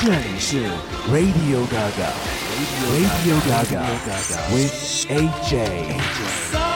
这里是 Radio Gaga，Radio Gaga with AJ。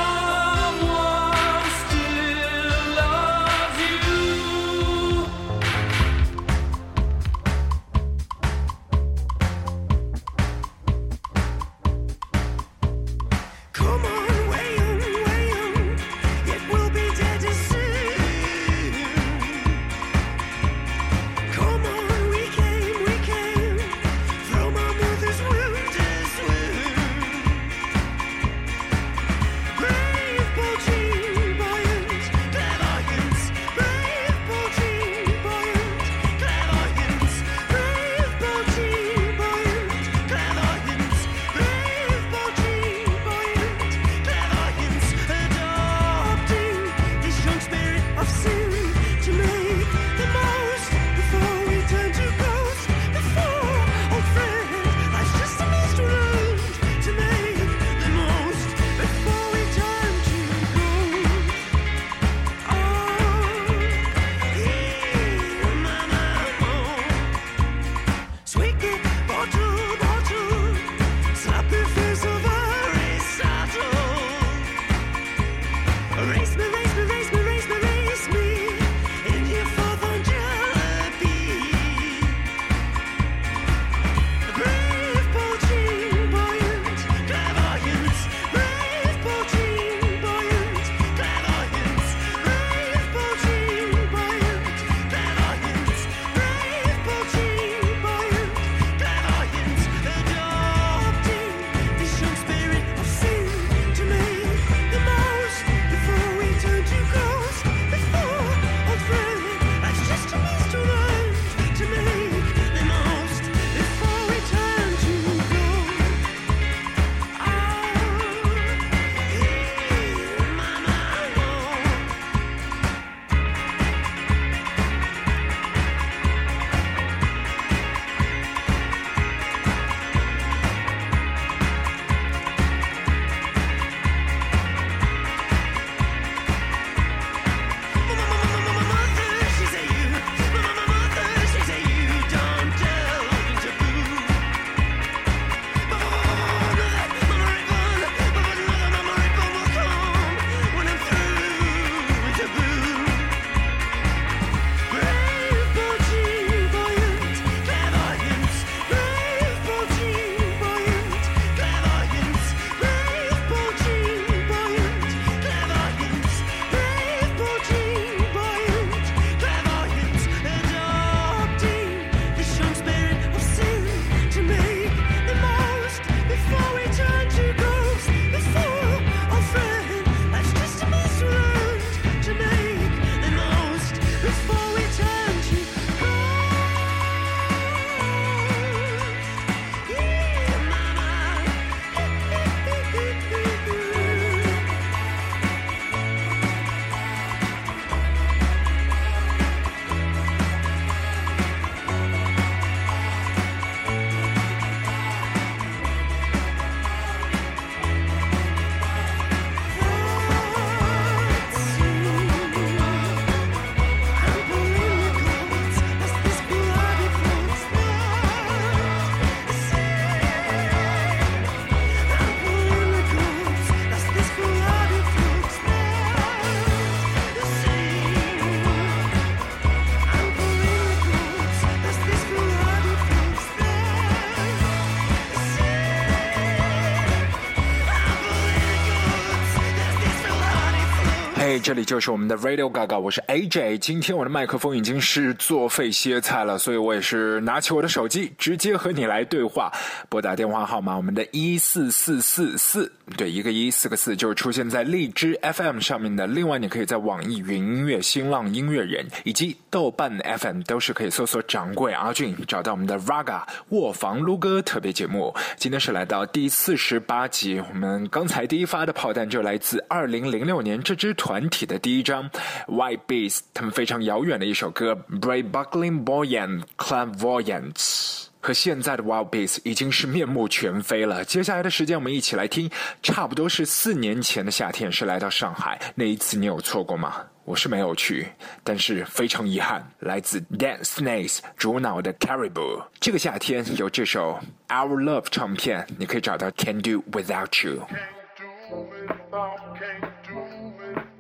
这里就是我们的 Radio Gaga，我是 AJ。今天我的麦克风已经是作废歇菜了，所以我也是拿起我的手机，直接和你来对话。拨打电话号码，我们的一四四四四，对，一个一，四个四，就是出现在荔枝 FM 上面的。另外，你可以在网易云音乐、新浪音乐人以及豆瓣 FM 都是可以搜索“掌柜阿俊”，找到我们的 Raga 卧房撸歌特别节目。今天是来到第四十八集，我们刚才第一发的炮弹就来自二零零六年这支团。体的第一张 White Beast，他们非常遥远的一首歌 Brave Buckling Boy and Clairvoyance。和现在的 Wild Beast 已经是面目全非了。接下来的时间，我们一起来听，差不多是四年前的夏天，是来到上海那一次，你有错过吗？我是没有去，但是非常遗憾，来自 Dance Snakes 主脑的 Caribou，这个夏天有这首 Our Love 唱片，你可以找到 Can Do Without You。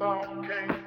Okay.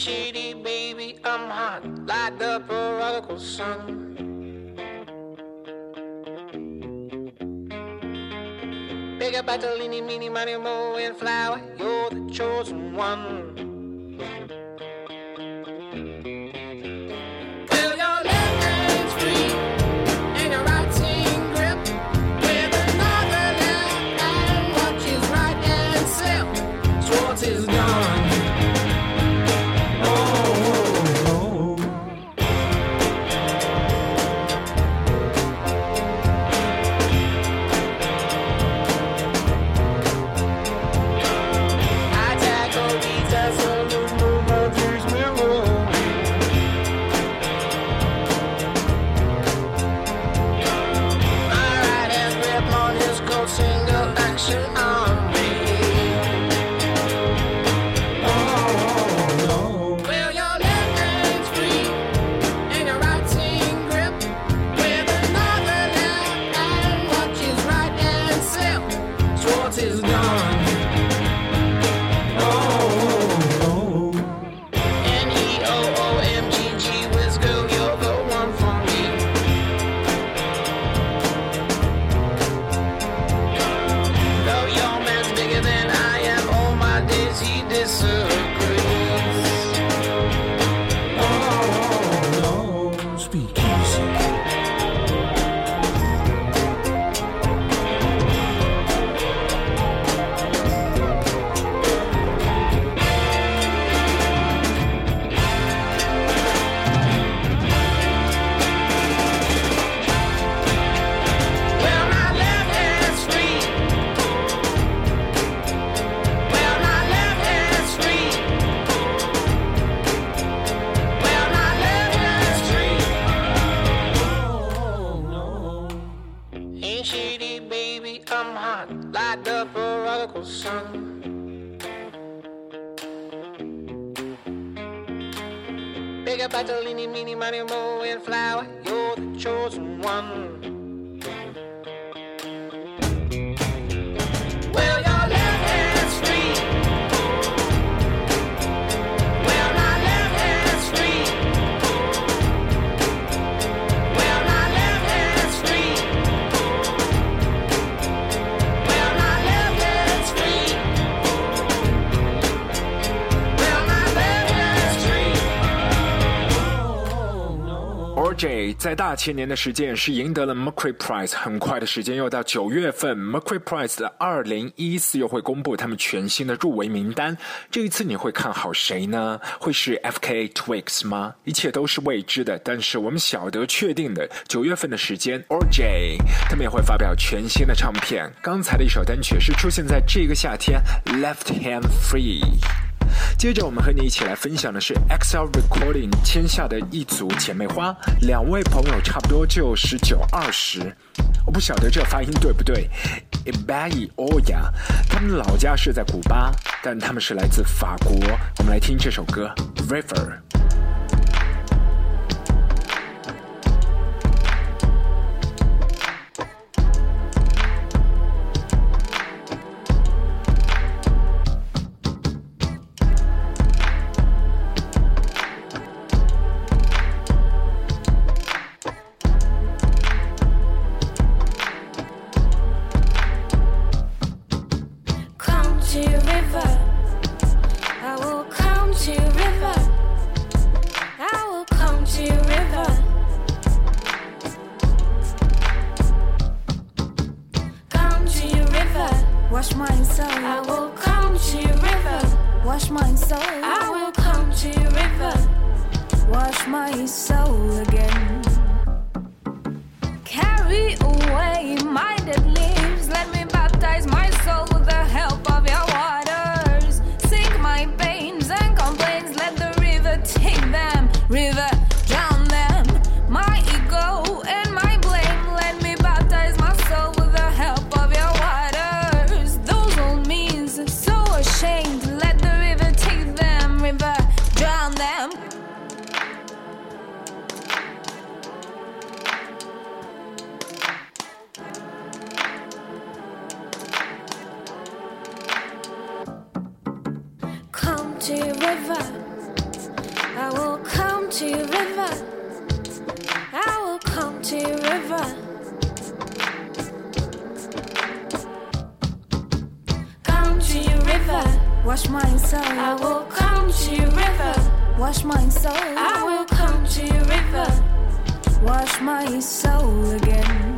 shady, baby, I'm hot like the prodigal son. Bigger, better, any, mini, money, mo, and flower, you're the chosen one. Free. OJ 在大前年的时间是赢得了 Mercury Prize，很快的时间又到九月份，Mercury Prize 的二零一四又会公布他们全新的入围名单。这一次你会看好谁呢？会是 FKA Twigs 吗？一切都是未知的，但是我们晓得确定的，九月份的时间，Orj 他们也会发表全新的唱片。刚才的一首单曲是出现在这个夏天，Left Hand Free。接着，我们和你一起来分享的是 XL Recording 签下的一组姐妹花，两位朋友差不多就十九二十，我不晓得这发音对不对 i b a y Oya，他们老家是在古巴，但他们是来自法国。我们来听这首歌《River》。Them. Come to river. I will come to river. I will come to river. Come to your river. Wash my soul. I will. Wash my soul. I will come to your river. wash my soul again.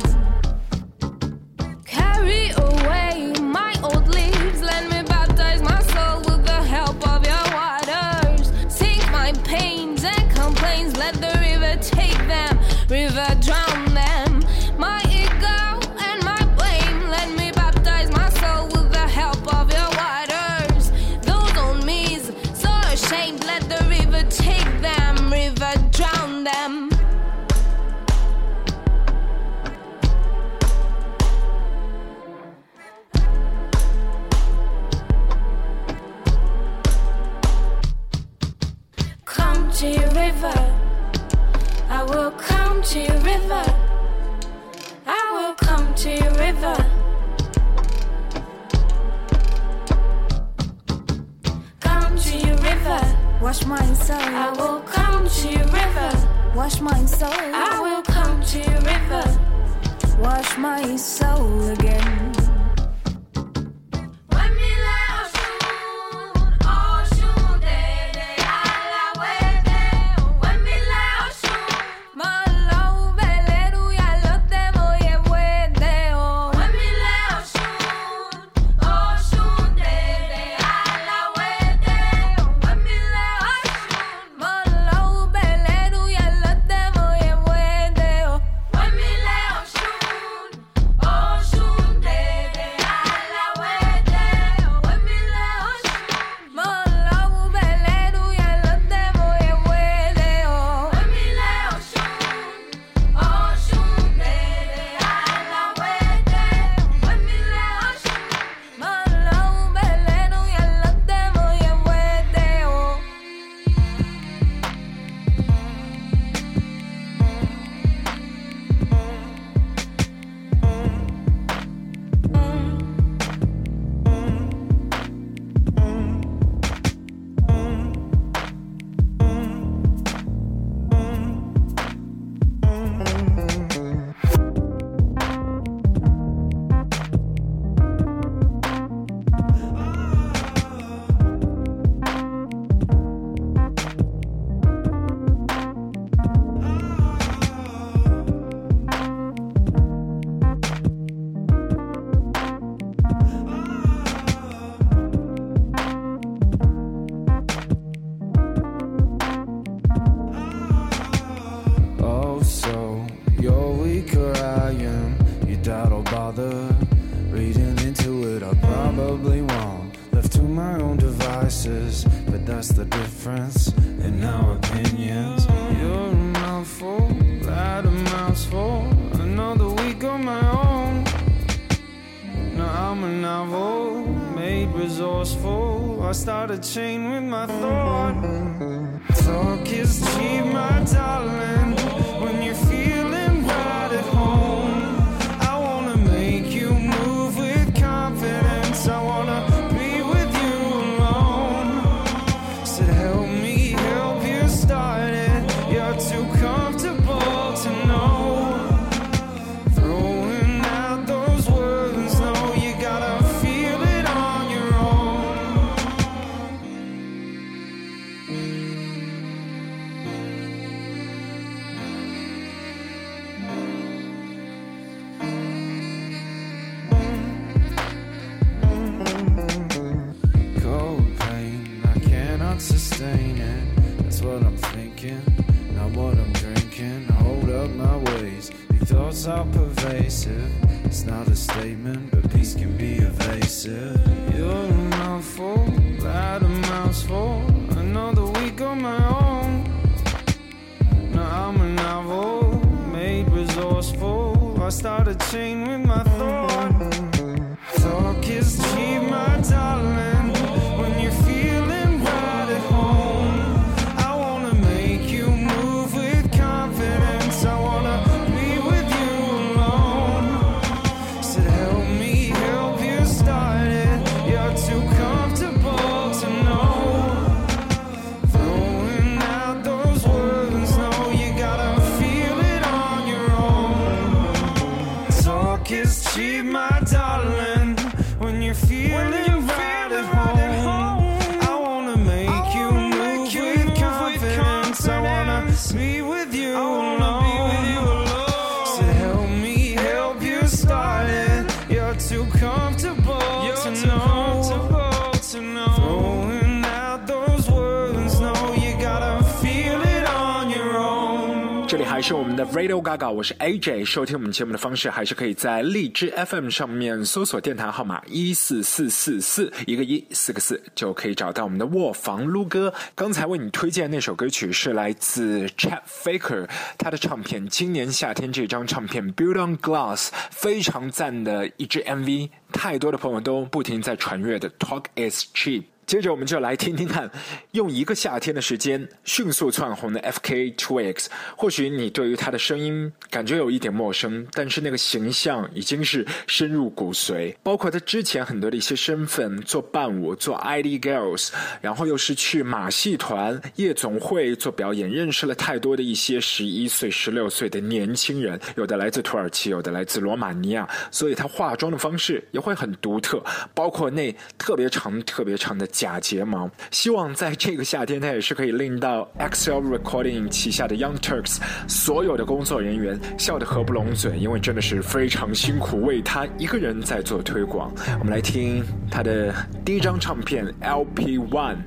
Radio Gaga，我是 AJ。收听我们节目的方式还是可以在荔枝 FM 上面搜索电台号码一四四四四，一个一四个四，就可以找到我们的卧房撸歌。刚才为你推荐那首歌曲是来自 ChatFaker，他的唱片《今年夏天》这张唱片《Build on Glass》，非常赞的一支 MV，太多的朋友都不停在传阅的 Talk is cheap。接着我们就来听听看，用一个夏天的时间迅速窜红的 FK Twigs。或许你对于他的声音感觉有一点陌生，但是那个形象已经是深入骨髓。包括他之前很多的一些身份，做伴舞，做 ID Girls，然后又是去马戏团、夜总会做表演，认识了太多的一些十一岁、十六岁的年轻人，有的来自土耳其，有的来自罗马尼亚，所以他化妆的方式也会很独特，包括那特别长、特别长的假睫毛。希望在这个夏天，他也是可以令到 XL Recording 旗下的 Young Turks 所有的工作人员笑得合不拢嘴，因为真的是非常辛苦，为他一个人在做推广。我们来听他的第一张唱片 LP One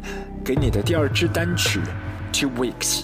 给你的第二支单曲 Two Weeks。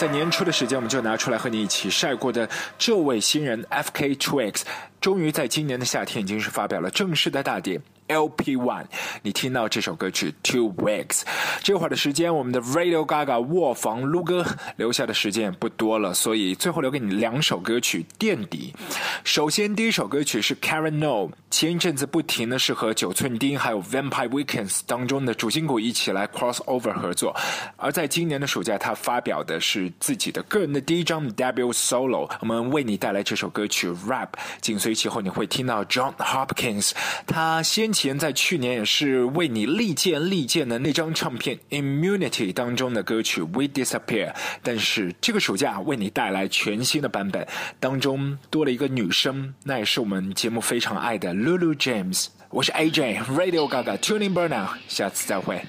在年初的时间，我们就拿出来和你一起晒过的这位新人 F.K. Twix，终于在今年的夏天已经是发表了正式的大碟。LP One，你听到这首歌曲 Two Weeks，这会儿的时间，我们的 Radio Gaga 卧房撸歌留下的时间不多了，所以最后留给你两首歌曲垫底。首先，第一首歌曲是 Karen No，前一阵子不停的是和九寸钉还有 Vampire Weekends 当中的主心骨一起来 crossover 合作，而在今年的暑假，他发表的是自己的个人的第一张 debut solo，我们为你带来这首歌曲 Rap，紧随其后你会听到 John Hopkins，他先前在去年也是为你力荐力荐的那张唱片 Immunity 当中的歌曲 We Disappear，但是这个暑假为你带来全新的版本，当中多了一个女生，那也是我们节目非常爱的 Lulu James。我是 AJ Radio Gaga Tuning Burnout，下次再会。